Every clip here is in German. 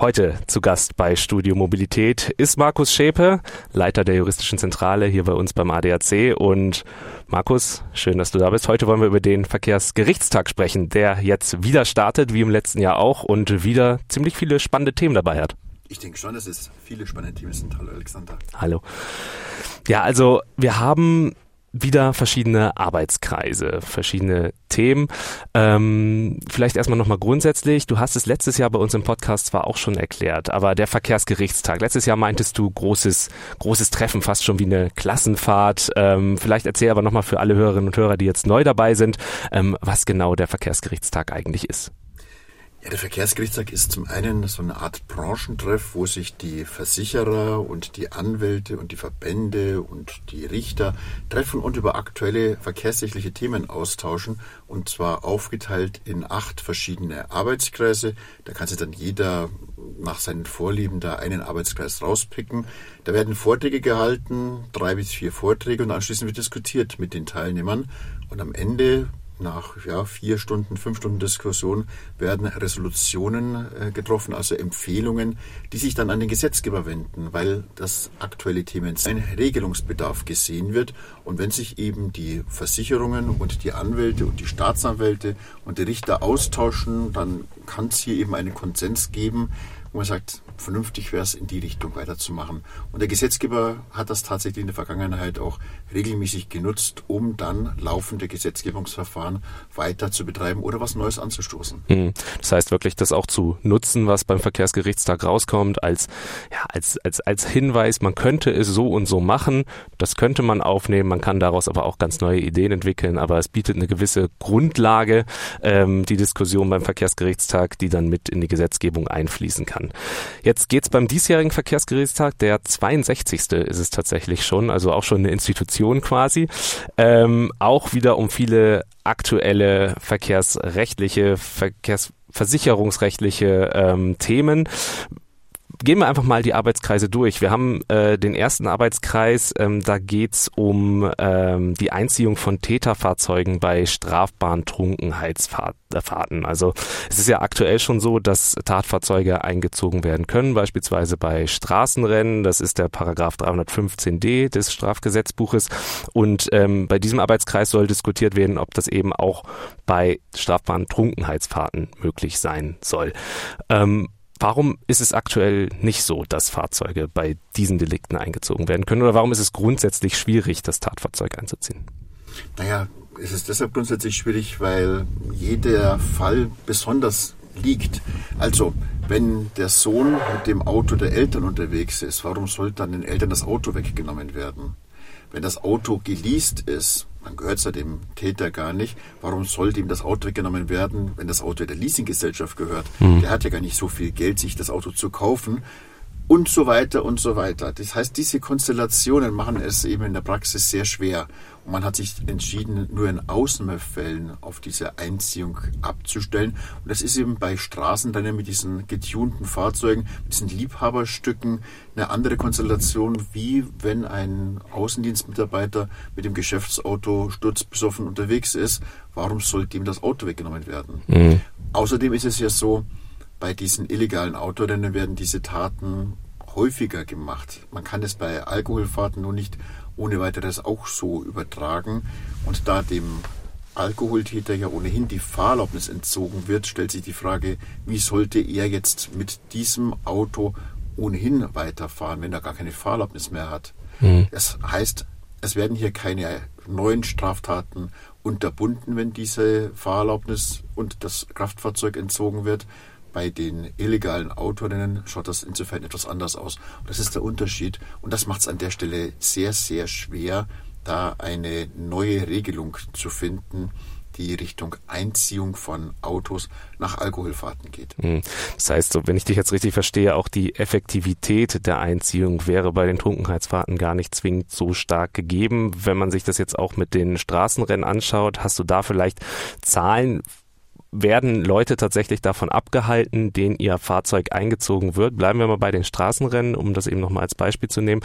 Heute zu Gast bei Studio Mobilität ist Markus Schäpe, Leiter der juristischen Zentrale hier bei uns beim ADAC. Und Markus, schön, dass du da bist. Heute wollen wir über den Verkehrsgerichtstag sprechen, der jetzt wieder startet, wie im letzten Jahr auch, und wieder ziemlich viele spannende Themen dabei hat. Ich denke schon, dass es viele spannende Themen sind. Hallo Alexander. Hallo. Ja, also wir haben wieder verschiedene Arbeitskreise, verschiedene Themen. Ähm, vielleicht erstmal nochmal grundsätzlich. Du hast es letztes Jahr bei uns im Podcast zwar auch schon erklärt, aber der Verkehrsgerichtstag. Letztes Jahr meintest du großes, großes Treffen, fast schon wie eine Klassenfahrt. Ähm, vielleicht erzähl aber nochmal für alle Hörerinnen und Hörer, die jetzt neu dabei sind, ähm, was genau der Verkehrsgerichtstag eigentlich ist. Ja, der Verkehrsgerichtstag ist zum einen so eine Art Branchentreff, wo sich die Versicherer und die Anwälte und die Verbände und die Richter treffen und über aktuelle verkehrsrechtliche Themen austauschen und zwar aufgeteilt in acht verschiedene Arbeitskreise. Da kann sich dann jeder nach seinen Vorlieben da einen Arbeitskreis rauspicken. Da werden Vorträge gehalten, drei bis vier Vorträge und anschließend wird diskutiert mit den Teilnehmern und am Ende nach ja, vier Stunden, fünf Stunden Diskussion werden Resolutionen äh, getroffen, also Empfehlungen, die sich dann an den Gesetzgeber wenden, weil das aktuelle Thema ein Regelungsbedarf gesehen wird. Und wenn sich eben die Versicherungen und die Anwälte und die Staatsanwälte und die Richter austauschen, dann kann es hier eben einen Konsens geben, wo man sagt, vernünftig wäre es, in die Richtung weiterzumachen. Und der Gesetzgeber hat das tatsächlich in der Vergangenheit auch regelmäßig genutzt, um dann laufende Gesetzgebungsverfahren weiter zu betreiben oder was Neues anzustoßen. Hm. Das heißt wirklich, das auch zu nutzen, was beim Verkehrsgerichtstag rauskommt, als, ja, als, als, als Hinweis, man könnte es so und so machen, das könnte man aufnehmen, man kann daraus aber auch ganz neue Ideen entwickeln, aber es bietet eine gewisse Grundlage, ähm, die Diskussion beim Verkehrsgerichtstag, die dann mit in die Gesetzgebung einfließen kann. Jetzt geht's beim diesjährigen Verkehrsgerichtstag, der 62. ist es tatsächlich schon, also auch schon eine Institution quasi, ähm, auch wieder um viele aktuelle verkehrsrechtliche, verkehrsversicherungsrechtliche ähm, Themen gehen wir einfach mal die Arbeitskreise durch. Wir haben äh, den ersten Arbeitskreis, ähm, da geht's um ähm, die Einziehung von Täterfahrzeugen bei strafbaren Trunkenheitsfahrten. Also es ist ja aktuell schon so, dass Tatfahrzeuge eingezogen werden können, beispielsweise bei Straßenrennen. Das ist der Paragraph 315d des Strafgesetzbuches. Und ähm, bei diesem Arbeitskreis soll diskutiert werden, ob das eben auch bei strafbaren Trunkenheitsfahrten möglich sein soll. Ähm, Warum ist es aktuell nicht so, dass Fahrzeuge bei diesen Delikten eingezogen werden können? Oder warum ist es grundsätzlich schwierig, das Tatfahrzeug einzuziehen? Naja, es ist deshalb grundsätzlich schwierig, weil jeder Fall besonders liegt. Also, wenn der Sohn mit dem Auto der Eltern unterwegs ist, warum soll dann den Eltern das Auto weggenommen werden? Wenn das Auto geleast ist, man gehört es ja dem Täter gar nicht. Warum sollte ihm das Auto weggenommen werden, wenn das Auto der Leasinggesellschaft gehört? Mhm. Der hat ja gar nicht so viel Geld, sich das Auto zu kaufen und so weiter und so weiter. Das heißt, diese Konstellationen machen es eben in der Praxis sehr schwer. Und man hat sich entschieden, nur in Ausnahmefällen auf diese Einziehung abzustellen. Und das ist eben bei Straßenrennen mit diesen getunten Fahrzeugen, mit diesen Liebhaberstücken eine andere Konstellation, wie wenn ein Außendienstmitarbeiter mit dem Geschäftsauto sturzbesoffen unterwegs ist. Warum sollte ihm das Auto weggenommen werden? Mhm. Außerdem ist es ja so, bei diesen illegalen Autorennen werden diese Taten häufiger gemacht. Man kann es bei Alkoholfahrten nur nicht ohne weiteres auch so übertragen. Und da dem Alkoholtäter ja ohnehin die Fahrerlaubnis entzogen wird, stellt sich die Frage, wie sollte er jetzt mit diesem Auto ohnehin weiterfahren, wenn er gar keine Fahrerlaubnis mehr hat. Mhm. Das heißt, es werden hier keine neuen Straftaten unterbunden, wenn diese Fahrerlaubnis und das Kraftfahrzeug entzogen wird, bei den illegalen Autorennen schaut das insofern etwas anders aus. Das ist der Unterschied. Und das macht es an der Stelle sehr, sehr schwer, da eine neue Regelung zu finden, die Richtung Einziehung von Autos nach Alkoholfahrten geht. Hm. Das heißt, wenn ich dich jetzt richtig verstehe, auch die Effektivität der Einziehung wäre bei den Trunkenheitsfahrten gar nicht zwingend so stark gegeben. Wenn man sich das jetzt auch mit den Straßenrennen anschaut, hast du da vielleicht Zahlen, werden Leute tatsächlich davon abgehalten, denen ihr Fahrzeug eingezogen wird. Bleiben wir mal bei den Straßenrennen, um das eben nochmal als Beispiel zu nehmen.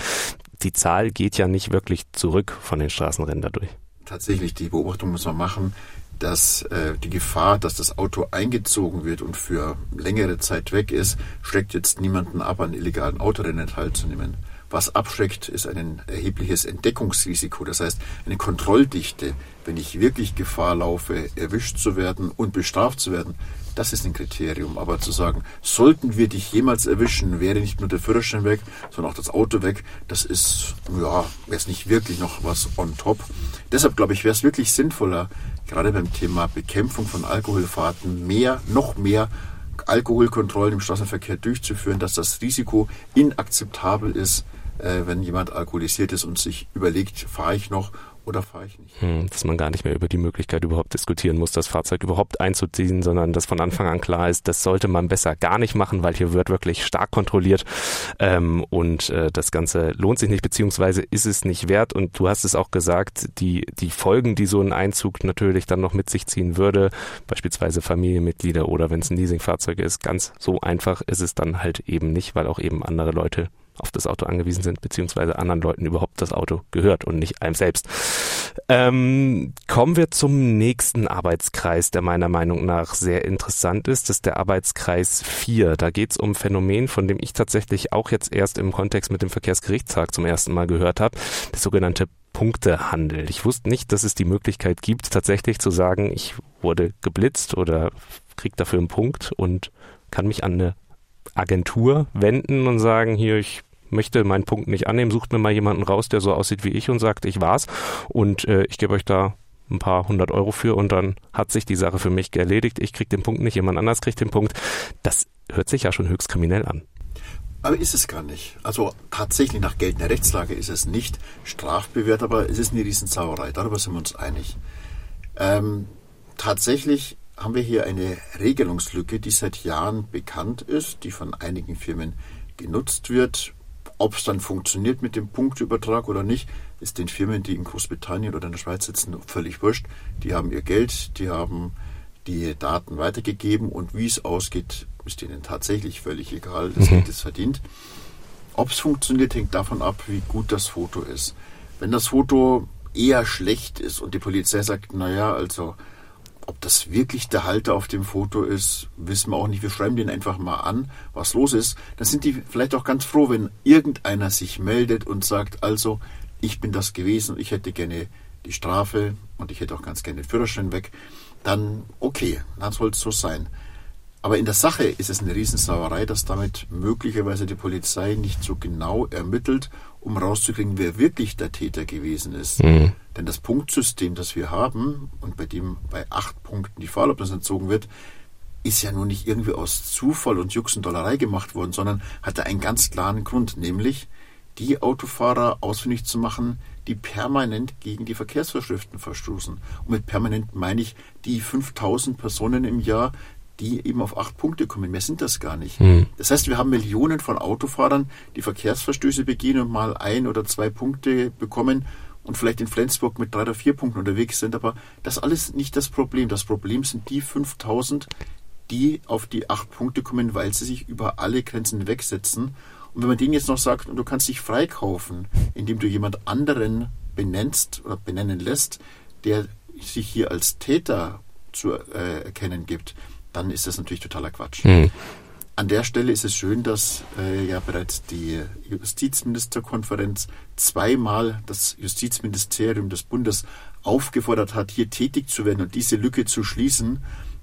Die Zahl geht ja nicht wirklich zurück von den Straßenrennen dadurch. Tatsächlich, die Beobachtung muss man machen. dass äh, die Gefahr, dass das Auto eingezogen wird und für längere Zeit weg ist, schreckt jetzt niemanden ab, an illegalen Autorennen teilzunehmen. Was abschreckt, ist ein erhebliches Entdeckungsrisiko, das heißt eine Kontrolldichte. Wenn ich wirklich Gefahr laufe, erwischt zu werden und bestraft zu werden, das ist ein Kriterium. Aber zu sagen, sollten wir dich jemals erwischen, wäre nicht nur der Führerschein weg, sondern auch das Auto weg, das ist, ja, wäre es nicht wirklich noch was on top. Deshalb glaube ich, wäre es wirklich sinnvoller, gerade beim Thema Bekämpfung von Alkoholfahrten mehr, noch mehr Alkoholkontrollen im Straßenverkehr durchzuführen, dass das Risiko inakzeptabel ist, äh, wenn jemand alkoholisiert ist und sich überlegt, fahre ich noch oder fahre ich nicht. Hm, dass man gar nicht mehr über die Möglichkeit überhaupt diskutieren muss, das Fahrzeug überhaupt einzuziehen, sondern dass von Anfang an klar ist, das sollte man besser gar nicht machen, weil hier wird wirklich stark kontrolliert ähm, und äh, das Ganze lohnt sich nicht, beziehungsweise ist es nicht wert. Und du hast es auch gesagt, die, die Folgen, die so ein Einzug natürlich dann noch mit sich ziehen würde, beispielsweise Familienmitglieder oder wenn es ein Leasingfahrzeug ist, ganz so einfach ist es dann halt eben nicht, weil auch eben andere Leute auf das Auto angewiesen sind, beziehungsweise anderen Leuten überhaupt das Auto gehört und nicht einem selbst. Ähm, kommen wir zum nächsten Arbeitskreis, der meiner Meinung nach sehr interessant ist. Das ist der Arbeitskreis 4. Da geht es um Phänomen, von dem ich tatsächlich auch jetzt erst im Kontext mit dem Verkehrsgerichtstag zum ersten Mal gehört habe, das sogenannte Punktehandel. Ich wusste nicht, dass es die Möglichkeit gibt, tatsächlich zu sagen, ich wurde geblitzt oder krieg dafür einen Punkt und kann mich an eine Agentur wenden und sagen, hier, ich möchte meinen Punkt nicht annehmen, sucht mir mal jemanden raus, der so aussieht wie ich und sagt, ich war's und äh, ich gebe euch da ein paar hundert Euro für und dann hat sich die Sache für mich erledigt. Ich krieg den Punkt nicht, jemand anders kriegt den Punkt. Das hört sich ja schon höchst kriminell an. Aber ist es gar nicht. Also tatsächlich nach geltender Rechtslage ist es nicht strafbewehrt, aber es ist eine Riesensauerei. Darüber sind wir uns einig. Ähm, tatsächlich haben wir hier eine Regelungslücke, die seit Jahren bekannt ist, die von einigen Firmen genutzt wird. Ob es dann funktioniert mit dem Punktübertrag oder nicht, ist den Firmen, die in Großbritannien oder in der Schweiz sitzen, völlig wurscht. Die haben ihr Geld, die haben die Daten weitergegeben und wie es ausgeht, ist ihnen tatsächlich völlig egal. Das mhm. Geld ist verdient. Ob es funktioniert, hängt davon ab, wie gut das Foto ist. Wenn das Foto eher schlecht ist und die Polizei sagt, naja, also ob das wirklich der Halter auf dem Foto ist, wissen wir auch nicht. Wir schreiben den einfach mal an, was los ist. Dann sind die vielleicht auch ganz froh, wenn irgendeiner sich meldet und sagt, also, ich bin das gewesen ich hätte gerne die Strafe und ich hätte auch ganz gerne den Führerschein weg. Dann, okay, dann soll es so sein. Aber in der Sache ist es eine Riesensauerei, dass damit möglicherweise die Polizei nicht so genau ermittelt, um rauszukriegen, wer wirklich der Täter gewesen ist. Mhm. Denn das Punktsystem, das wir haben und bei dem bei acht Punkten die Fahrerlaubnis entzogen wird, ist ja nun nicht irgendwie aus Zufall und Jux und Dollerei gemacht worden, sondern hatte einen ganz klaren Grund, nämlich die Autofahrer ausfindig zu machen, die permanent gegen die Verkehrsvorschriften verstoßen. Und mit permanent meine ich die 5000 Personen im Jahr, die eben auf acht Punkte kommen. Mehr sind das gar nicht. Mhm. Das heißt, wir haben Millionen von Autofahrern, die Verkehrsverstöße begehen und mal ein oder zwei Punkte bekommen und vielleicht in Flensburg mit drei oder vier Punkten unterwegs sind. Aber das ist alles nicht das Problem. Das Problem sind die 5000, die auf die acht Punkte kommen, weil sie sich über alle Grenzen wegsetzen. Und wenn man denen jetzt noch sagt, du kannst dich freikaufen, indem du jemand anderen benennst oder benennen lässt, der sich hier als Täter zu äh, erkennen gibt, dann ist das natürlich totaler Quatsch. Mhm. An der Stelle ist es schön, dass äh, ja bereits die Justizministerkonferenz zweimal das Justizministerium des Bundes aufgefordert hat, hier tätig zu werden und diese Lücke zu schließen.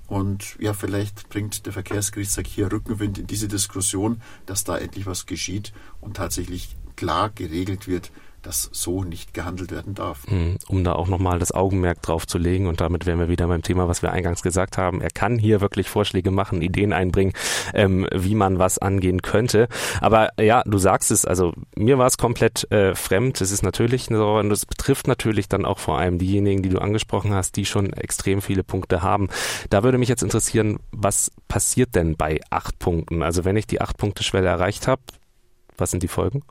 Und ja, vielleicht bringt der Verkehrsgerichtstag hier Rückenwind in diese Diskussion, dass da endlich was geschieht und tatsächlich klar geregelt wird, dass so nicht gehandelt werden darf. Hm, um da auch nochmal das Augenmerk drauf zu legen und damit wären wir wieder beim Thema, was wir eingangs gesagt haben. Er kann hier wirklich Vorschläge machen, Ideen einbringen, ähm, wie man was angehen könnte. Aber ja, du sagst es, also mir war es komplett äh, fremd. Es ist natürlich so, und es betrifft natürlich dann auch vor allem diejenigen, die du angesprochen hast, die schon extrem viele Punkte haben. Da würde mich jetzt interessieren, was passiert denn bei acht Punkten? Also wenn ich die acht Punkte Schwelle erreicht habe, was sind die Folgen?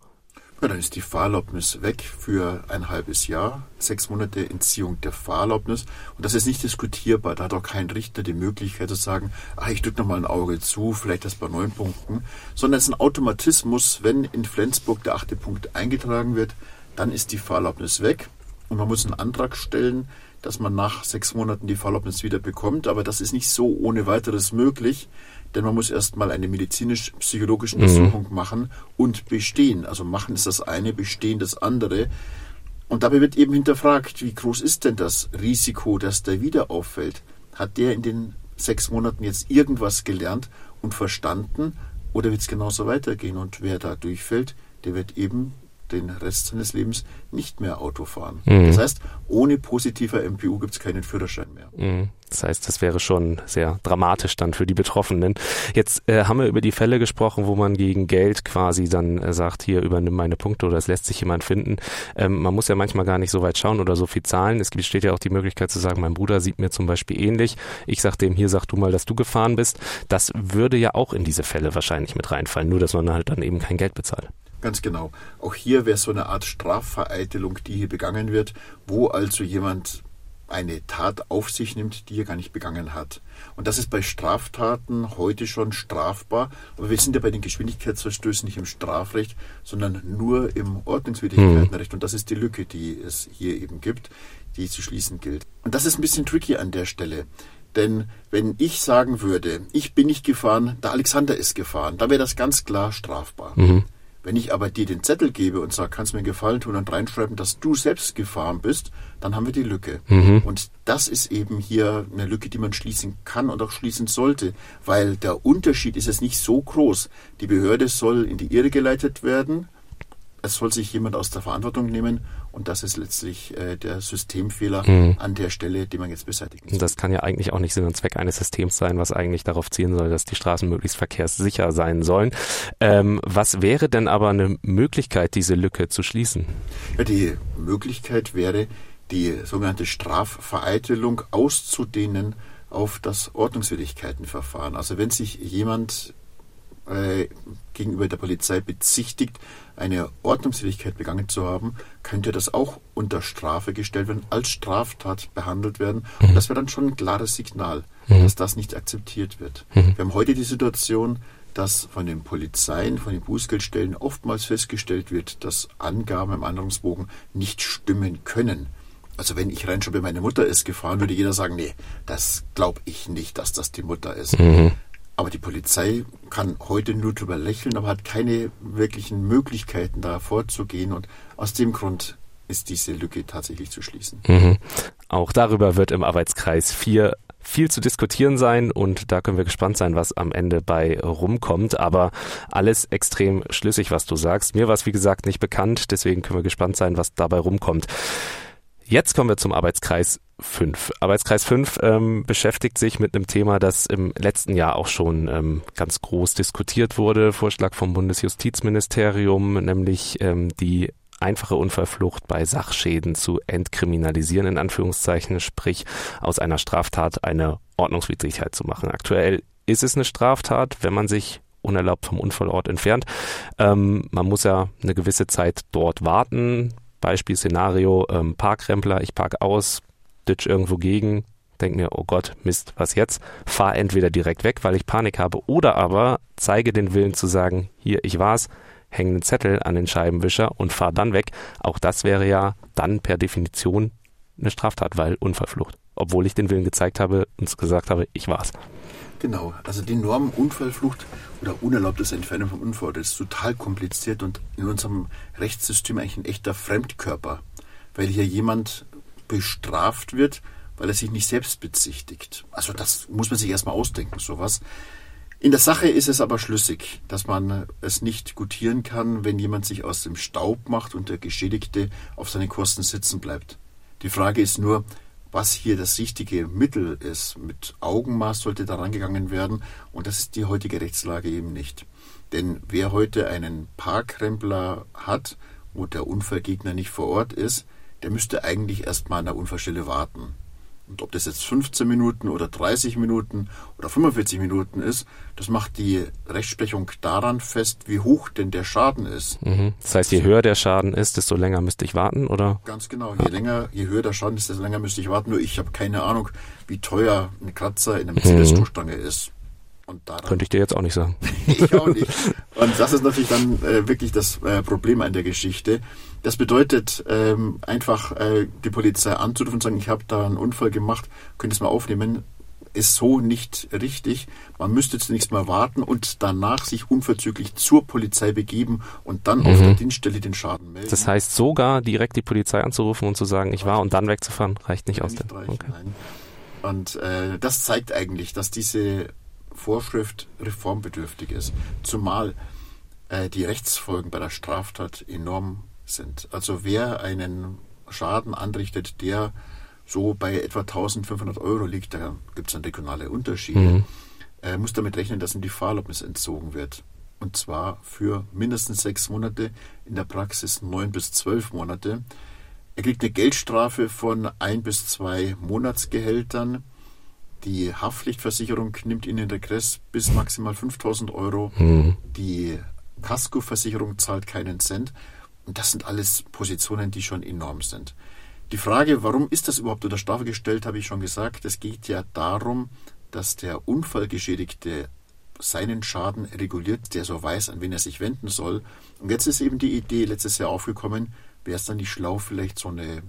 Ja, dann ist die Fahrerlaubnis weg für ein halbes Jahr, sechs Monate Entziehung der Fahrerlaubnis. Und das ist nicht diskutierbar. Da hat auch kein Richter die Möglichkeit zu sagen, ach, ich drücke nochmal ein Auge zu, vielleicht das bei neun Punkten. Sondern es ist ein Automatismus, wenn in Flensburg der achte Punkt eingetragen wird, dann ist die Fahrerlaubnis weg. und man muss einen Antrag stellen, dass man nach sechs Monaten die Fahrerlaubnis wieder bekommt. Aber das ist nicht so ohne weiteres möglich, denn man muss erstmal eine medizinisch-psychologische mhm. Untersuchung mhm. machen und bestehen. Also machen ist das eine, bestehen das andere. Und dabei wird eben hinterfragt, wie groß ist denn das Risiko, dass der wieder auffällt? Hat der in den sechs Monaten jetzt irgendwas gelernt und verstanden oder wird es genauso weitergehen? Und wer da durchfällt, der wird eben den Rest seines Lebens nicht mehr Auto fahren. Mhm. Das heißt, ohne positiver MPU gibt es keinen Führerschein mehr. Mhm. Das heißt, das wäre schon sehr dramatisch dann für die Betroffenen. Jetzt äh, haben wir über die Fälle gesprochen, wo man gegen Geld quasi dann äh, sagt, hier übernimm meine Punkte oder es lässt sich jemand finden. Ähm, man muss ja manchmal gar nicht so weit schauen oder so viel zahlen. Es besteht ja auch die Möglichkeit zu sagen, mein Bruder sieht mir zum Beispiel ähnlich. Ich sag dem, hier sag du mal, dass du gefahren bist. Das würde ja auch in diese Fälle wahrscheinlich mit reinfallen, nur dass man halt dann eben kein Geld bezahlt. Ganz genau. Auch hier wäre so eine Art Strafvereitelung, die hier begangen wird, wo also jemand eine Tat auf sich nimmt, die er gar nicht begangen hat. Und das ist bei Straftaten heute schon strafbar. Aber wir sind ja bei den Geschwindigkeitsverstößen nicht im Strafrecht, sondern nur im Ordnungswidrigkeitenrecht. Und das ist die Lücke, die es hier eben gibt, die zu schließen gilt. Und das ist ein bisschen tricky an der Stelle. Denn wenn ich sagen würde, ich bin nicht gefahren, der Alexander ist gefahren, dann wäre das ganz klar strafbar. Mhm. Wenn ich aber dir den Zettel gebe und sage, kannst du mir einen Gefallen tun und reinschreiben, dass du selbst gefahren bist, dann haben wir die Lücke. Mhm. Und das ist eben hier eine Lücke, die man schließen kann und auch schließen sollte, weil der Unterschied ist es nicht so groß. Die Behörde soll in die Irre geleitet werden, es soll sich jemand aus der Verantwortung nehmen und das ist letztlich äh, der Systemfehler mhm. an der Stelle, den man jetzt beseitigen soll. Das kann ja eigentlich auch nicht Sinn und Zweck eines Systems sein, was eigentlich darauf zielen soll, dass die Straßen möglichst verkehrssicher sein sollen. Ähm, was wäre denn aber eine Möglichkeit, diese Lücke zu schließen? Ja, die Möglichkeit wäre, die sogenannte Strafvereitelung auszudehnen auf das Ordnungswidrigkeitenverfahren. Also wenn sich jemand äh, gegenüber der Polizei bezichtigt, eine Ordnungswidrigkeit begangen zu haben, könnte das auch unter Strafe gestellt werden, als Straftat behandelt werden. Mhm. Und das wäre dann schon ein klares Signal, mhm. dass das nicht akzeptiert wird. Mhm. Wir haben heute die Situation, dass von den Polizeien, von den Bußgeldstellen oftmals festgestellt wird, dass Angaben im Anordnungsbogen nicht stimmen können. Also wenn ich reinschreibe, meine Mutter ist gefahren, würde jeder sagen, nee, das glaube ich nicht, dass das die Mutter ist. Mhm. Aber die Polizei kann heute nur drüber lächeln, aber hat keine wirklichen Möglichkeiten, da vorzugehen. Und aus dem Grund ist diese Lücke tatsächlich zu schließen. Mhm. Auch darüber wird im Arbeitskreis 4 viel zu diskutieren sein und da können wir gespannt sein, was am Ende bei rumkommt. Aber alles extrem schlüssig, was du sagst. Mir war es, wie gesagt, nicht bekannt, deswegen können wir gespannt sein, was dabei rumkommt. Jetzt kommen wir zum Arbeitskreis 5. Arbeitskreis 5 ähm, beschäftigt sich mit einem Thema, das im letzten Jahr auch schon ähm, ganz groß diskutiert wurde. Vorschlag vom Bundesjustizministerium, nämlich ähm, die einfache Unfallflucht bei Sachschäden zu entkriminalisieren, in Anführungszeichen, sprich aus einer Straftat eine Ordnungswidrigkeit zu machen. Aktuell ist es eine Straftat, wenn man sich unerlaubt vom Unfallort entfernt. Ähm, man muss ja eine gewisse Zeit dort warten, Beispielszenario, ähm, Parkrempler, ich park aus, ditch irgendwo gegen, denk mir, oh Gott, Mist, was jetzt? Fahr entweder direkt weg, weil ich Panik habe, oder aber zeige den Willen zu sagen, hier, ich war's, hänge einen Zettel an den Scheibenwischer und fahr dann weg. Auch das wäre ja dann per Definition eine Straftat, weil Unfallflucht. Obwohl ich den Willen gezeigt habe und gesagt habe, ich war's. Genau, also die Norm Unfallflucht oder unerlaubtes Entfernen vom Unfall, ist total kompliziert und in unserem Rechtssystem eigentlich ein echter Fremdkörper, weil hier jemand bestraft wird, weil er sich nicht selbst bezichtigt. Also das muss man sich erstmal ausdenken, sowas. In der Sache ist es aber schlüssig, dass man es nicht gutieren kann, wenn jemand sich aus dem Staub macht und der Geschädigte auf seinen Kosten sitzen bleibt. Die Frage ist nur, was hier das richtige Mittel ist. Mit Augenmaß sollte daran gegangen werden und das ist die heutige Rechtslage eben nicht. Denn wer heute einen Parkrempler hat, wo der Unfallgegner nicht vor Ort ist, der müsste eigentlich erstmal an der Unfallstelle warten. Und ob das jetzt 15 Minuten oder 30 Minuten oder 45 Minuten ist, das macht die Rechtsprechung daran fest, wie hoch denn der Schaden ist. Mhm. Das heißt, je höher der Schaden ist, desto länger müsste ich warten, oder? Ganz genau. Je länger, je höher der Schaden ist, desto länger müsste ich warten. Nur ich habe keine Ahnung, wie teuer ein Kratzer in der Mercedes-Stoßstange mhm. ist. Und daran, Könnte ich dir jetzt auch nicht sagen. ich auch nicht. Und das ist natürlich dann äh, wirklich das äh, Problem an der Geschichte. Das bedeutet ähm, einfach äh, die Polizei anzurufen und sagen, ich habe da einen Unfall gemacht, könnt ihr es mal aufnehmen, ist so nicht richtig. Man müsste zunächst mal warten und danach sich unverzüglich zur Polizei begeben und dann mhm. auf der Dienststelle den Schaden melden. Das heißt, sogar direkt die Polizei anzurufen und zu sagen, ich war und dann wegzufahren, reicht nicht aus. Nicht reichen, okay. Und äh, das zeigt eigentlich, dass diese Vorschrift reformbedürftig ist. Zumal äh, die Rechtsfolgen bei der Straftat enorm sind. Also wer einen Schaden anrichtet, der so bei etwa 1500 Euro liegt, da gibt es dann regionale Unterschiede, mhm. äh, muss damit rechnen, dass ihm die Fahrerlaubnis entzogen wird. Und zwar für mindestens sechs Monate, in der Praxis neun bis zwölf Monate. Er kriegt eine Geldstrafe von ein bis zwei Monatsgehältern. Die Haftpflichtversicherung nimmt ihn in Regress bis maximal 5000 Euro. Mhm. Die Kaskoversicherung zahlt keinen Cent. Und das sind alles Positionen, die schon enorm sind. Die Frage, warum ist das überhaupt unter Strafe gestellt, habe ich schon gesagt. Es geht ja darum, dass der Unfallgeschädigte seinen Schaden reguliert, der so weiß, an wen er sich wenden soll. Und jetzt ist eben die Idee letztes Jahr aufgekommen, wäre es dann nicht schlau, vielleicht so eine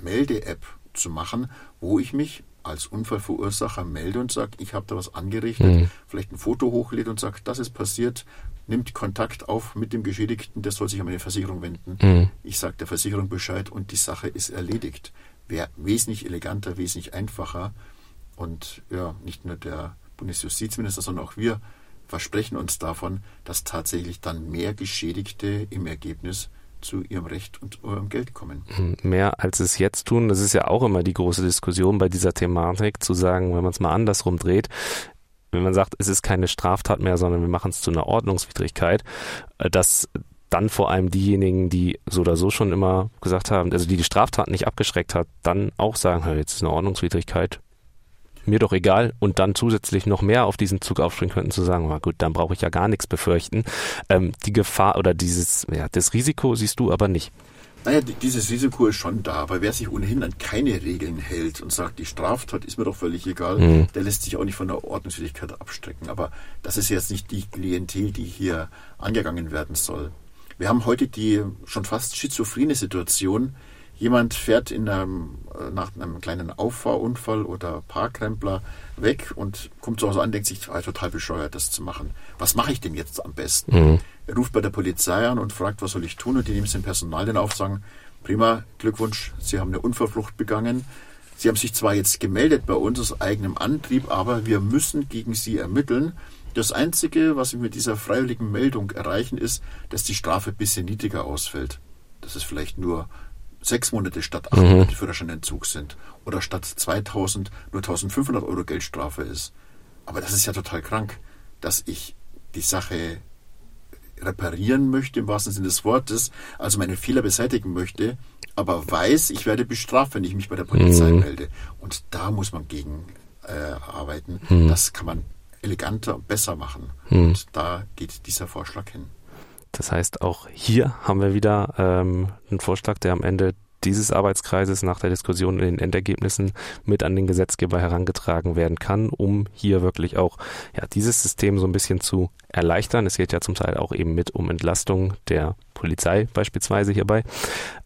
Melde-App zu machen, wo ich mich als Unfallverursacher melde und sage, ich habe da was angerichtet, mhm. vielleicht ein Foto hochlädt und sagt, das ist passiert, nimmt Kontakt auf mit dem Geschädigten, der soll sich an meine Versicherung wenden. Mhm. Ich sage der Versicherung Bescheid und die Sache ist erledigt. Wäre wesentlich eleganter, wesentlich einfacher. Und ja, nicht nur der Bundesjustizminister, sondern auch wir versprechen uns davon, dass tatsächlich dann mehr Geschädigte im Ergebnis zu ihrem Recht und eurem Geld kommen. Mhm. Mehr als es jetzt tun, das ist ja auch immer die große Diskussion bei dieser Thematik, zu sagen, wenn man es mal andersrum dreht, wenn man sagt, es ist keine Straftat mehr, sondern wir machen es zu einer Ordnungswidrigkeit, äh, dass dann vor allem diejenigen, die so oder so schon immer gesagt haben, also die die Straftat nicht abgeschreckt hat, dann auch sagen, hey, jetzt ist eine Ordnungswidrigkeit, mir doch egal und dann zusätzlich noch mehr auf diesen Zug aufspringen könnten, zu sagen, na gut, dann brauche ich ja gar nichts befürchten. Ähm, die Gefahr oder dieses, ja, das Risiko siehst du aber nicht. Naja, dieses Risiko ist schon da, weil wer sich ohnehin an keine Regeln hält und sagt, die Straftat ist mir doch völlig egal, mhm. der lässt sich auch nicht von der Ordnungswidrigkeit abstrecken. Aber das ist jetzt nicht die Klientel, die hier angegangen werden soll. Wir haben heute die schon fast schizophrene Situation, jemand fährt in einem, äh, nach einem kleinen Auffahrunfall oder Parkrempler weg und kommt zu Hause an, denkt sich, ah, total bescheuert, das zu machen. Was mache ich denn jetzt am besten? Mhm. Er ruft bei der Polizei an und fragt, was soll ich tun? Und die nehmen sein Personal dann auf sagen, prima, Glückwunsch, Sie haben eine Unverflucht begangen. Sie haben sich zwar jetzt gemeldet bei uns aus eigenem Antrieb, aber wir müssen gegen Sie ermitteln. Das Einzige, was wir mit dieser freiwilligen Meldung erreichen, ist, dass die Strafe ein bisschen niedriger ausfällt. Das ist vielleicht nur sechs Monate statt acht Monate mhm. Führerscheinentzug sind. Oder statt 2000 nur 1500 Euro Geldstrafe ist. Aber das ist ja total krank, dass ich die Sache reparieren möchte, im wahrsten Sinne des Wortes, also meine Fehler beseitigen möchte, aber weiß, ich werde bestraft, wenn ich mich bei der Polizei mhm. melde. Und da muss man gegen äh, arbeiten. Mhm. Das kann man eleganter und besser machen. Mhm. Und da geht dieser Vorschlag hin. Das heißt, auch hier haben wir wieder ähm, einen Vorschlag, der am Ende dieses Arbeitskreises nach der Diskussion in den Endergebnissen mit an den Gesetzgeber herangetragen werden kann, um hier wirklich auch ja, dieses System so ein bisschen zu erleichtern. Es geht ja zum Teil auch eben mit um Entlastung der Polizei beispielsweise hierbei.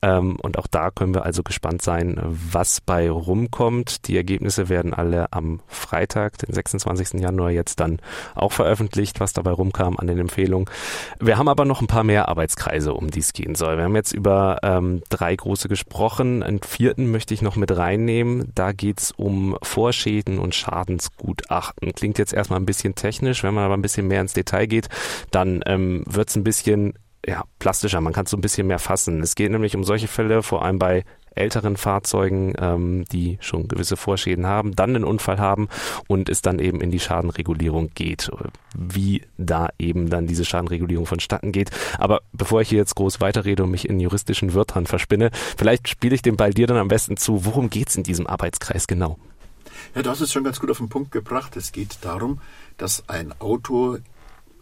Ähm, und auch da können wir also gespannt sein, was bei rumkommt. Die Ergebnisse werden alle am Freitag, den 26. Januar jetzt dann auch veröffentlicht, was dabei rumkam an den Empfehlungen. Wir haben aber noch ein paar mehr Arbeitskreise, um die es gehen soll. Wir haben jetzt über ähm, drei große gesprochen. Einen vierten möchte ich noch mit reinnehmen. Da geht es um Vorschäden und Schadensgutachten. Klingt jetzt erstmal ein bisschen technisch, wenn man aber ein bisschen mehr ins Detail geht, dann ähm, wird es ein bisschen ja, plastischer, man kann es so ein bisschen mehr fassen. Es geht nämlich um solche Fälle, vor allem bei älteren Fahrzeugen, ähm, die schon gewisse Vorschäden haben, dann einen Unfall haben und es dann eben in die Schadenregulierung geht. Wie da eben dann diese Schadenregulierung vonstatten geht. Aber bevor ich hier jetzt groß weiterrede und mich in juristischen Wörtern verspinne, vielleicht spiele ich den Ball dir dann am besten zu. Worum geht es in diesem Arbeitskreis genau? Ja, du hast es schon ganz gut auf den Punkt gebracht. Es geht darum, dass ein Auto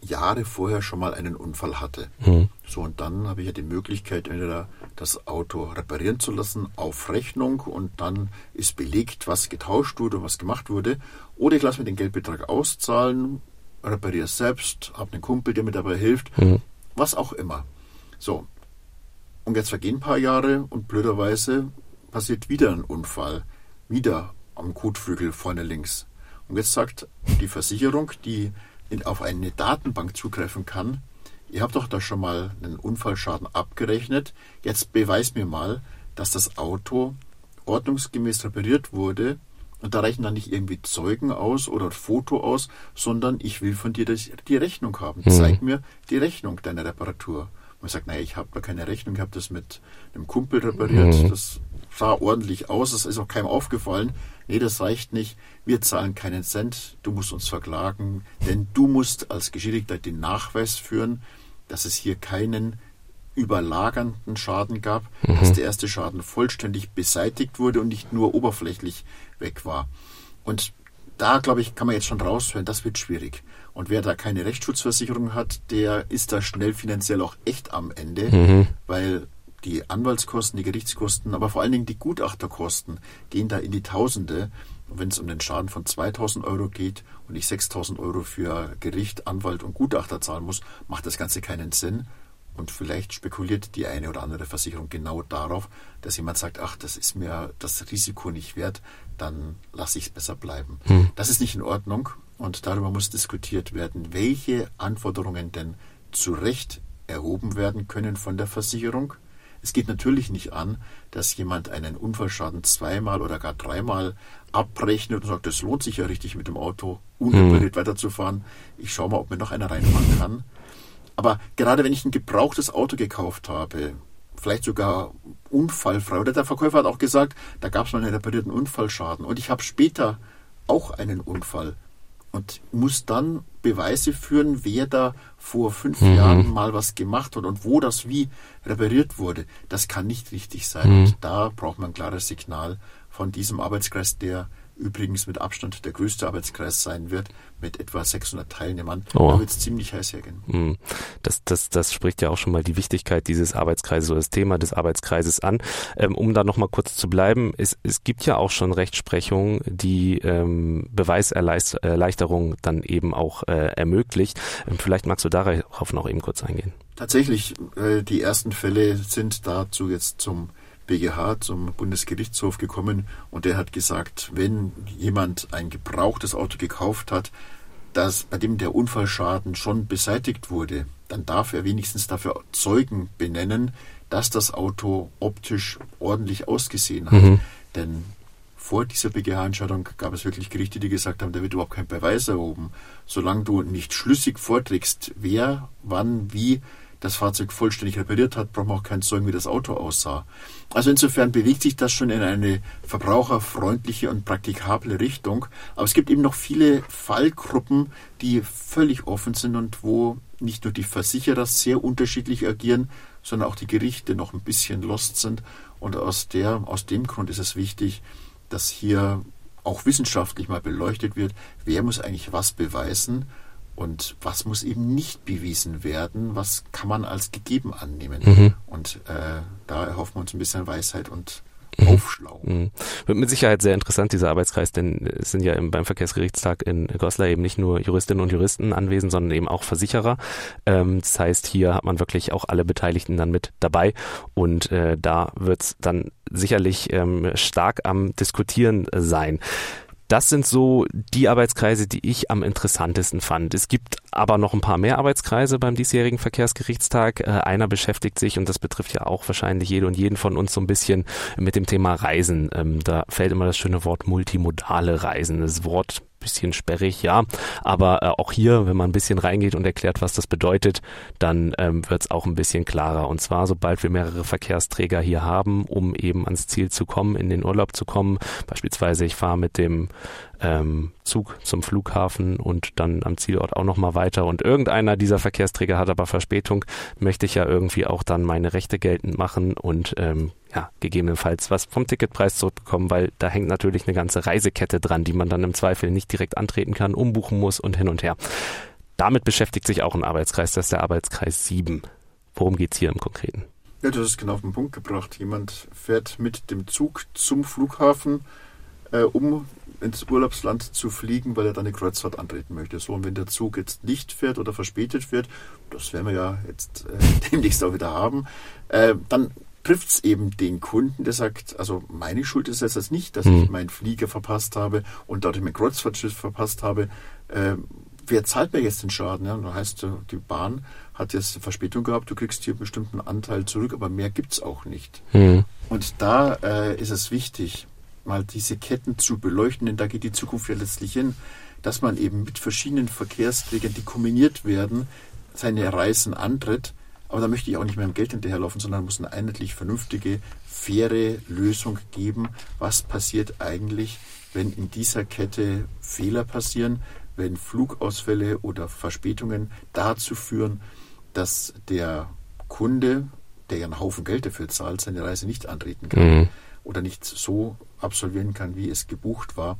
Jahre vorher schon mal einen Unfall hatte. Mhm. So, und dann habe ich ja die Möglichkeit, entweder das Auto reparieren zu lassen auf Rechnung und dann ist belegt, was getauscht wurde und was gemacht wurde. Oder ich lasse mir den Geldbetrag auszahlen, repariere es selbst, habe einen Kumpel, der mir dabei hilft, mhm. was auch immer. So. Und jetzt vergehen ein paar Jahre und blöderweise passiert wieder ein Unfall. Wieder am Kotflügel vorne links. Und jetzt sagt die Versicherung, die auf eine Datenbank zugreifen kann, ihr habt doch da schon mal einen Unfallschaden abgerechnet, jetzt beweis mir mal, dass das Auto ordnungsgemäß repariert wurde und da reichen dann nicht irgendwie Zeugen aus oder Foto aus, sondern ich will von dir die Rechnung haben. Mhm. Zeig mir die Rechnung deiner Reparatur. Man sagt, naja, ich habe da keine Rechnung, ich habe das mit einem Kumpel repariert, mhm. das sah ordentlich aus, das ist auch keinem aufgefallen. Nee, das reicht nicht, wir zahlen keinen Cent, du musst uns verklagen, denn du musst als Geschädigter den Nachweis führen, dass es hier keinen überlagernden Schaden gab, mhm. dass der erste Schaden vollständig beseitigt wurde und nicht nur oberflächlich weg war. Und da, glaube ich, kann man jetzt schon raushören, das wird schwierig. Und wer da keine Rechtsschutzversicherung hat, der ist da schnell finanziell auch echt am Ende, mhm. weil die Anwaltskosten, die Gerichtskosten, aber vor allen Dingen die Gutachterkosten gehen da in die Tausende. Und wenn es um den Schaden von 2000 Euro geht und ich 6000 Euro für Gericht, Anwalt und Gutachter zahlen muss, macht das Ganze keinen Sinn. Und vielleicht spekuliert die eine oder andere Versicherung genau darauf, dass jemand sagt, ach, das ist mir das Risiko nicht wert, dann lasse ich es besser bleiben. Hm. Das ist nicht in Ordnung und darüber muss diskutiert werden, welche Anforderungen denn zu Recht erhoben werden können von der Versicherung. Es geht natürlich nicht an, dass jemand einen Unfallschaden zweimal oder gar dreimal abrechnet und sagt, es lohnt sich ja richtig mit dem Auto unrepariert hm. weiterzufahren. Ich schaue mal, ob mir noch einer reinfahren kann. Aber gerade wenn ich ein gebrauchtes Auto gekauft habe, vielleicht sogar unfallfrei, oder der Verkäufer hat auch gesagt, da gab es mal einen reparierten Unfallschaden und ich habe später auch einen Unfall und muss dann Beweise führen, wer da vor fünf mhm. Jahren mal was gemacht hat und wo das wie repariert wurde. Das kann nicht richtig sein. Mhm. Und da braucht man ein klares Signal von diesem Arbeitskreis, der übrigens mit Abstand der größte Arbeitskreis sein wird, mit etwa 600 Teilnehmern. Oh. Da wird es ziemlich heiß hergehen. Hm. Das, das, das spricht ja auch schon mal die Wichtigkeit dieses Arbeitskreises oder das Thema des Arbeitskreises an. Ähm, um da nochmal kurz zu bleiben, es, es gibt ja auch schon Rechtsprechung, die ähm, Beweiserleichterung dann eben auch äh, ermöglicht. Ähm, vielleicht magst du darauf noch eben kurz eingehen. Tatsächlich, äh, die ersten Fälle sind dazu jetzt zum BGH zum Bundesgerichtshof gekommen und der hat gesagt, wenn jemand ein gebrauchtes Auto gekauft hat, das, bei dem der Unfallschaden schon beseitigt wurde, dann darf er wenigstens dafür Zeugen benennen, dass das Auto optisch ordentlich ausgesehen hat. Mhm. Denn vor dieser BGH-Entscheidung gab es wirklich Gerichte, die gesagt haben, da wird überhaupt kein Beweis erhoben. Solange du nicht schlüssig vorträgst, wer, wann, wie das Fahrzeug vollständig repariert hat, braucht man auch keinen Zeugen, wie das Auto aussah. Also insofern bewegt sich das schon in eine verbraucherfreundliche und praktikable Richtung. Aber es gibt eben noch viele Fallgruppen, die völlig offen sind und wo nicht nur die Versicherer sehr unterschiedlich agieren, sondern auch die Gerichte noch ein bisschen lost sind. Und aus, der, aus dem Grund ist es wichtig, dass hier auch wissenschaftlich mal beleuchtet wird, wer muss eigentlich was beweisen und was muss eben nicht bewiesen werden, was kann man als gegeben annehmen. Mhm. Und äh, da erhoffen wir uns ein bisschen Weisheit und mhm. Aufschlau. Mhm. Wird mit Sicherheit sehr interessant, dieser Arbeitskreis, denn es sind ja im, beim Verkehrsgerichtstag in Goslar eben nicht nur Juristinnen und Juristen anwesend, sondern eben auch Versicherer. Ähm, das heißt, hier hat man wirklich auch alle Beteiligten dann mit dabei und äh, da wird es dann sicherlich ähm, stark am Diskutieren sein. Das sind so die Arbeitskreise, die ich am interessantesten fand. Es gibt aber noch ein paar mehr Arbeitskreise beim diesjährigen Verkehrsgerichtstag. Äh, einer beschäftigt sich, und das betrifft ja auch wahrscheinlich jede und jeden von uns so ein bisschen mit dem Thema Reisen. Ähm, da fällt immer das schöne Wort multimodale Reisen. Das Wort bisschen sperrig, ja. Aber äh, auch hier, wenn man ein bisschen reingeht und erklärt, was das bedeutet, dann ähm, wird es auch ein bisschen klarer. Und zwar, sobald wir mehrere Verkehrsträger hier haben, um eben ans Ziel zu kommen, in den Urlaub zu kommen. Beispielsweise, ich fahre mit dem ähm, Zug zum Flughafen und dann am Zielort auch nochmal weiter und irgendeiner dieser Verkehrsträger hat aber Verspätung, möchte ich ja irgendwie auch dann meine Rechte geltend machen und ähm, ja, gegebenenfalls was vom Ticketpreis zurückbekommen, weil da hängt natürlich eine ganze Reisekette dran, die man dann im Zweifel nicht direkt antreten kann, umbuchen muss und hin und her. Damit beschäftigt sich auch ein Arbeitskreis, das ist der Arbeitskreis 7. Worum geht's hier im Konkreten? Ja, das ist genau auf den Punkt gebracht. Jemand fährt mit dem Zug zum Flughafen, äh, um ins Urlaubsland zu fliegen, weil er dann eine Kreuzfahrt antreten möchte. So, und wenn der Zug jetzt nicht fährt oder verspätet wird, das werden wir ja jetzt äh, demnächst auch wieder haben, äh, dann trifft es eben den Kunden, der sagt, also meine Schuld ist es jetzt nicht, dass mhm. ich meinen Flieger verpasst habe und dadurch mein Kreuzfahrtschiff verpasst habe. Äh, wer zahlt mir jetzt den Schaden? Ja, das heißt, die Bahn hat jetzt Verspätung gehabt, du kriegst hier einen bestimmten Anteil zurück, aber mehr gibt es auch nicht. Mhm. Und da äh, ist es wichtig, mal diese Ketten zu beleuchten, denn da geht die Zukunft ja letztlich hin, dass man eben mit verschiedenen Verkehrsträgern, die kombiniert werden, seine Reisen antritt. Aber da möchte ich auch nicht mehr im Geld hinterherlaufen, sondern muss eine einheitlich vernünftige, faire Lösung geben. Was passiert eigentlich, wenn in dieser Kette Fehler passieren, wenn Flugausfälle oder Verspätungen dazu führen, dass der Kunde, der ja einen Haufen Geld dafür zahlt, seine Reise nicht antreten kann mhm. oder nicht so absolvieren kann, wie es gebucht war.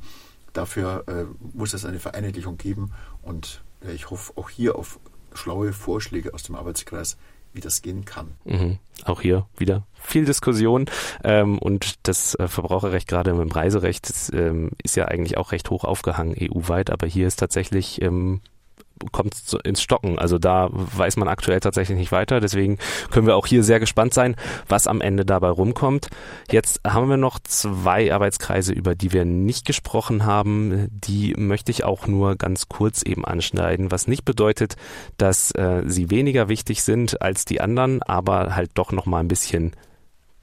Dafür äh, muss es eine Vereinheitlichung geben und äh, ich hoffe auch hier auf schlaue Vorschläge aus dem Arbeitskreis, wie das gehen kann. Mhm. Auch hier wieder viel Diskussion ähm, und das äh, Verbraucherrecht gerade im Reiserecht ist, ähm, ist ja eigentlich auch recht hoch aufgehangen EU-weit, aber hier ist tatsächlich ähm, kommt ins Stocken. Also da weiß man aktuell tatsächlich nicht weiter. Deswegen können wir auch hier sehr gespannt sein, was am Ende dabei rumkommt. Jetzt haben wir noch zwei Arbeitskreise, über die wir nicht gesprochen haben. Die möchte ich auch nur ganz kurz eben anschneiden, was nicht bedeutet, dass äh, sie weniger wichtig sind als die anderen, aber halt doch noch mal ein bisschen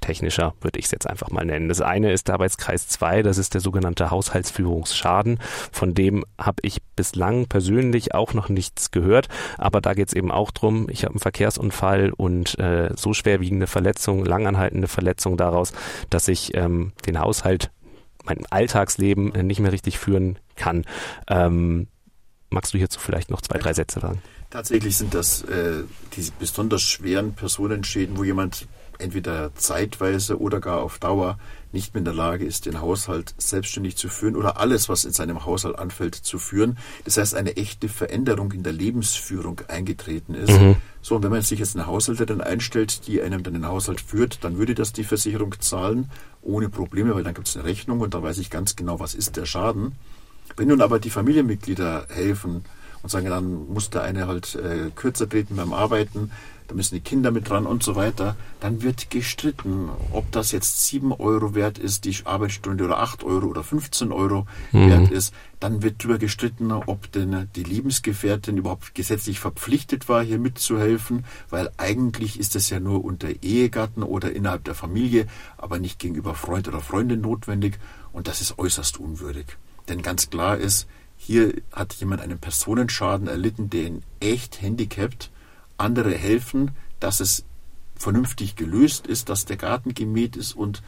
technischer, würde ich es jetzt einfach mal nennen. Das eine ist der Arbeitskreis 2, das ist der sogenannte Haushaltsführungsschaden. Von dem habe ich bislang persönlich auch noch nichts gehört, aber da geht es eben auch drum, ich habe einen Verkehrsunfall und äh, so schwerwiegende Verletzung, langanhaltende Verletzung daraus, dass ich ähm, den Haushalt, mein Alltagsleben äh, nicht mehr richtig führen kann. Ähm, magst du hierzu vielleicht noch zwei, drei Sätze sagen? Tatsächlich sind das äh, diese besonders schweren Personenschäden, wo jemand entweder zeitweise oder gar auf Dauer nicht mehr in der Lage ist, den Haushalt selbstständig zu führen oder alles, was in seinem Haushalt anfällt, zu führen. Das heißt, eine echte Veränderung in der Lebensführung eingetreten ist. Mhm. So, und wenn man sich jetzt eine Haushälterin einstellt, die einem dann den Haushalt führt, dann würde das die Versicherung zahlen, ohne Probleme, weil dann gibt es eine Rechnung und da weiß ich ganz genau, was ist der Schaden. Wenn nun aber die Familienmitglieder helfen und sagen, dann muss der eine halt äh, kürzer treten beim Arbeiten, da müssen die Kinder mit dran und so weiter, dann wird gestritten, ob das jetzt 7 Euro wert ist, die Arbeitsstunde oder 8 Euro oder 15 Euro mhm. wert ist. Dann wird darüber gestritten, ob denn die Lebensgefährtin überhaupt gesetzlich verpflichtet war, hier mitzuhelfen, weil eigentlich ist es ja nur unter Ehegatten oder innerhalb der Familie, aber nicht gegenüber Freund oder Freundin notwendig und das ist äußerst unwürdig. Denn ganz klar ist, hier hat jemand einen Personenschaden erlitten, der ihn echt handicapt andere helfen, dass es vernünftig gelöst ist, dass der Garten gemäht ist und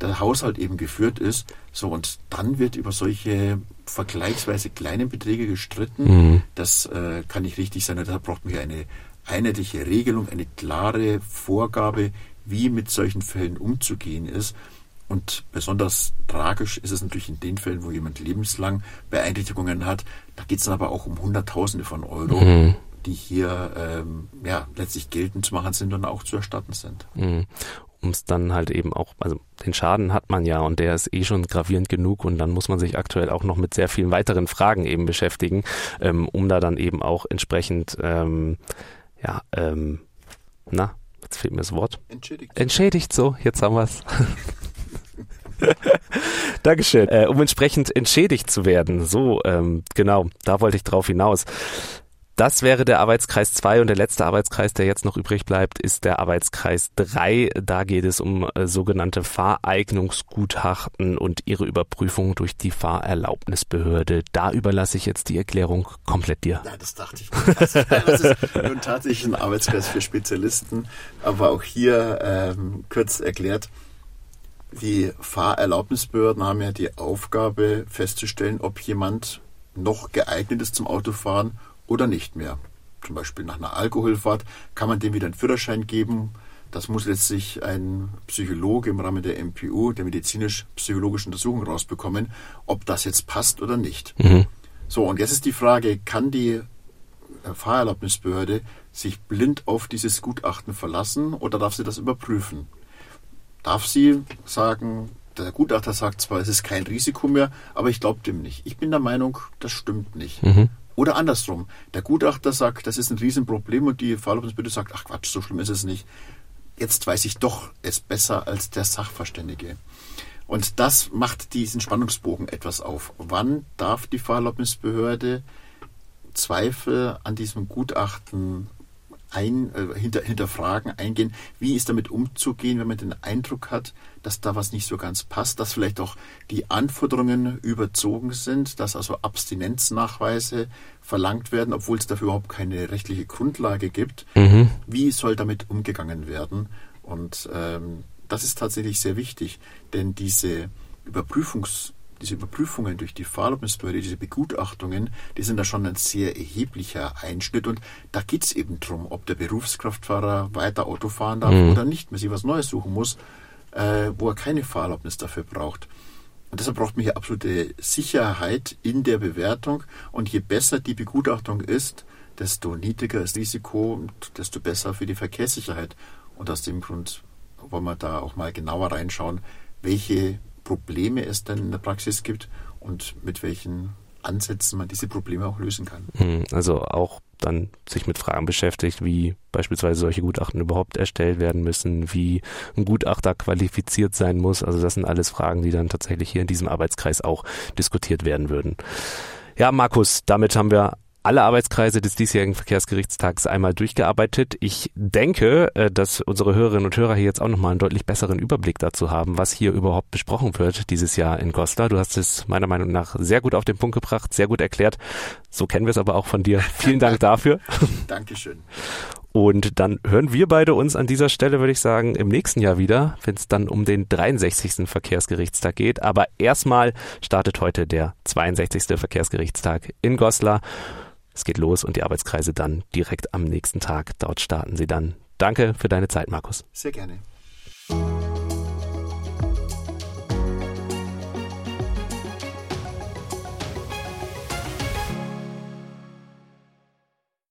der Haushalt eben geführt ist. So, und dann wird über solche vergleichsweise kleinen Beträge gestritten. Mhm. Das äh, kann nicht richtig sein. Da braucht man hier eine einheitliche Regelung, eine klare Vorgabe, wie mit solchen Fällen umzugehen ist. Und besonders tragisch ist es natürlich in den Fällen, wo jemand lebenslang Beeinträchtigungen hat. Da geht es dann aber auch um Hunderttausende von Euro. Mhm die hier ähm, ja, letztlich geltend zu machen sind und auch zu erstatten sind. Mhm um es dann halt eben auch, also den Schaden hat man ja und der ist eh schon gravierend genug und dann muss man sich aktuell auch noch mit sehr vielen weiteren Fragen eben beschäftigen, ähm, um da dann eben auch entsprechend, ähm, ja, ähm, na, jetzt fehlt mir das Wort. Entschädigt. Entschädigt so, jetzt haben wir es. Dankeschön. Äh, um entsprechend entschädigt zu werden. So, ähm, genau, da wollte ich drauf hinaus. Das wäre der Arbeitskreis 2 und der letzte Arbeitskreis, der jetzt noch übrig bleibt, ist der Arbeitskreis 3. Da geht es um äh, sogenannte Fahreignungsgutachten und ihre Überprüfung durch die Fahrerlaubnisbehörde. Da überlasse ich jetzt die Erklärung komplett dir. Ja, das dachte ich. Das ist nun tatsächlich ein Arbeitskreis für Spezialisten, aber auch hier ähm, kurz erklärt. Die Fahrerlaubnisbehörden haben ja die Aufgabe festzustellen, ob jemand noch geeignet ist zum Autofahren oder nicht mehr. Zum Beispiel nach einer Alkoholfahrt kann man dem wieder einen Führerschein geben. Das muss letztlich ein Psychologe im Rahmen der MPU, der medizinisch-psychologischen Untersuchung, rausbekommen, ob das jetzt passt oder nicht. Mhm. So, und jetzt ist die Frage, kann die Fahrerlaubnisbehörde sich blind auf dieses Gutachten verlassen oder darf sie das überprüfen? Darf sie sagen, der Gutachter sagt zwar, es ist kein Risiko mehr, aber ich glaube dem nicht. Ich bin der Meinung, das stimmt nicht. Mhm. Oder andersrum, der Gutachter sagt, das ist ein Riesenproblem und die Fahrerlaubnisbehörde sagt, ach Quatsch, so schlimm ist es nicht. Jetzt weiß ich doch es besser als der Sachverständige. Und das macht diesen Spannungsbogen etwas auf. Wann darf die Fahrerlaubnisbehörde Zweifel an diesem Gutachten ein, äh, hinter, hinterfragen, eingehen, wie ist damit umzugehen, wenn man den Eindruck hat, dass da was nicht so ganz passt, dass vielleicht auch die Anforderungen überzogen sind, dass also Abstinenznachweise verlangt werden, obwohl es dafür überhaupt keine rechtliche Grundlage gibt. Mhm. Wie soll damit umgegangen werden? Und ähm, das ist tatsächlich sehr wichtig, denn diese Überprüfungs diese Überprüfungen durch die Fahrerlaubnisbehörde, diese Begutachtungen, die sind da schon ein sehr erheblicher Einschnitt. Und da geht es eben darum, ob der Berufskraftfahrer weiter Auto fahren darf mhm. oder nicht, man sich was Neues suchen muss, äh, wo er keine Fahrerlaubnis dafür braucht. Und deshalb braucht man hier absolute Sicherheit in der Bewertung. Und je besser die Begutachtung ist, desto niedriger das Risiko und desto besser für die Verkehrssicherheit. Und aus dem Grund wollen wir da auch mal genauer reinschauen, welche Probleme es dann in der Praxis gibt und mit welchen Ansätzen man diese Probleme auch lösen kann. Hm, also auch dann sich mit Fragen beschäftigt, wie beispielsweise solche Gutachten überhaupt erstellt werden müssen, wie ein Gutachter qualifiziert sein muss. Also das sind alles Fragen, die dann tatsächlich hier in diesem Arbeitskreis auch diskutiert werden würden. Ja, Markus, damit haben wir alle Arbeitskreise des diesjährigen Verkehrsgerichtstags einmal durchgearbeitet. Ich denke, äh, dass unsere Hörerinnen und Hörer hier jetzt auch nochmal einen deutlich besseren Überblick dazu haben, was hier überhaupt besprochen wird dieses Jahr in Goslar. Du hast es meiner Meinung nach sehr gut auf den Punkt gebracht, sehr gut erklärt. So kennen wir es aber auch von dir. Vielen Dank dafür. Dankeschön. Und dann hören wir beide uns an dieser Stelle, würde ich sagen, im nächsten Jahr wieder, wenn es dann um den 63. Verkehrsgerichtstag geht. Aber erstmal startet heute der 62. Verkehrsgerichtstag in Goslar. Es geht los und die Arbeitskreise dann direkt am nächsten Tag. Dort starten sie dann. Danke für deine Zeit, Markus. Sehr gerne.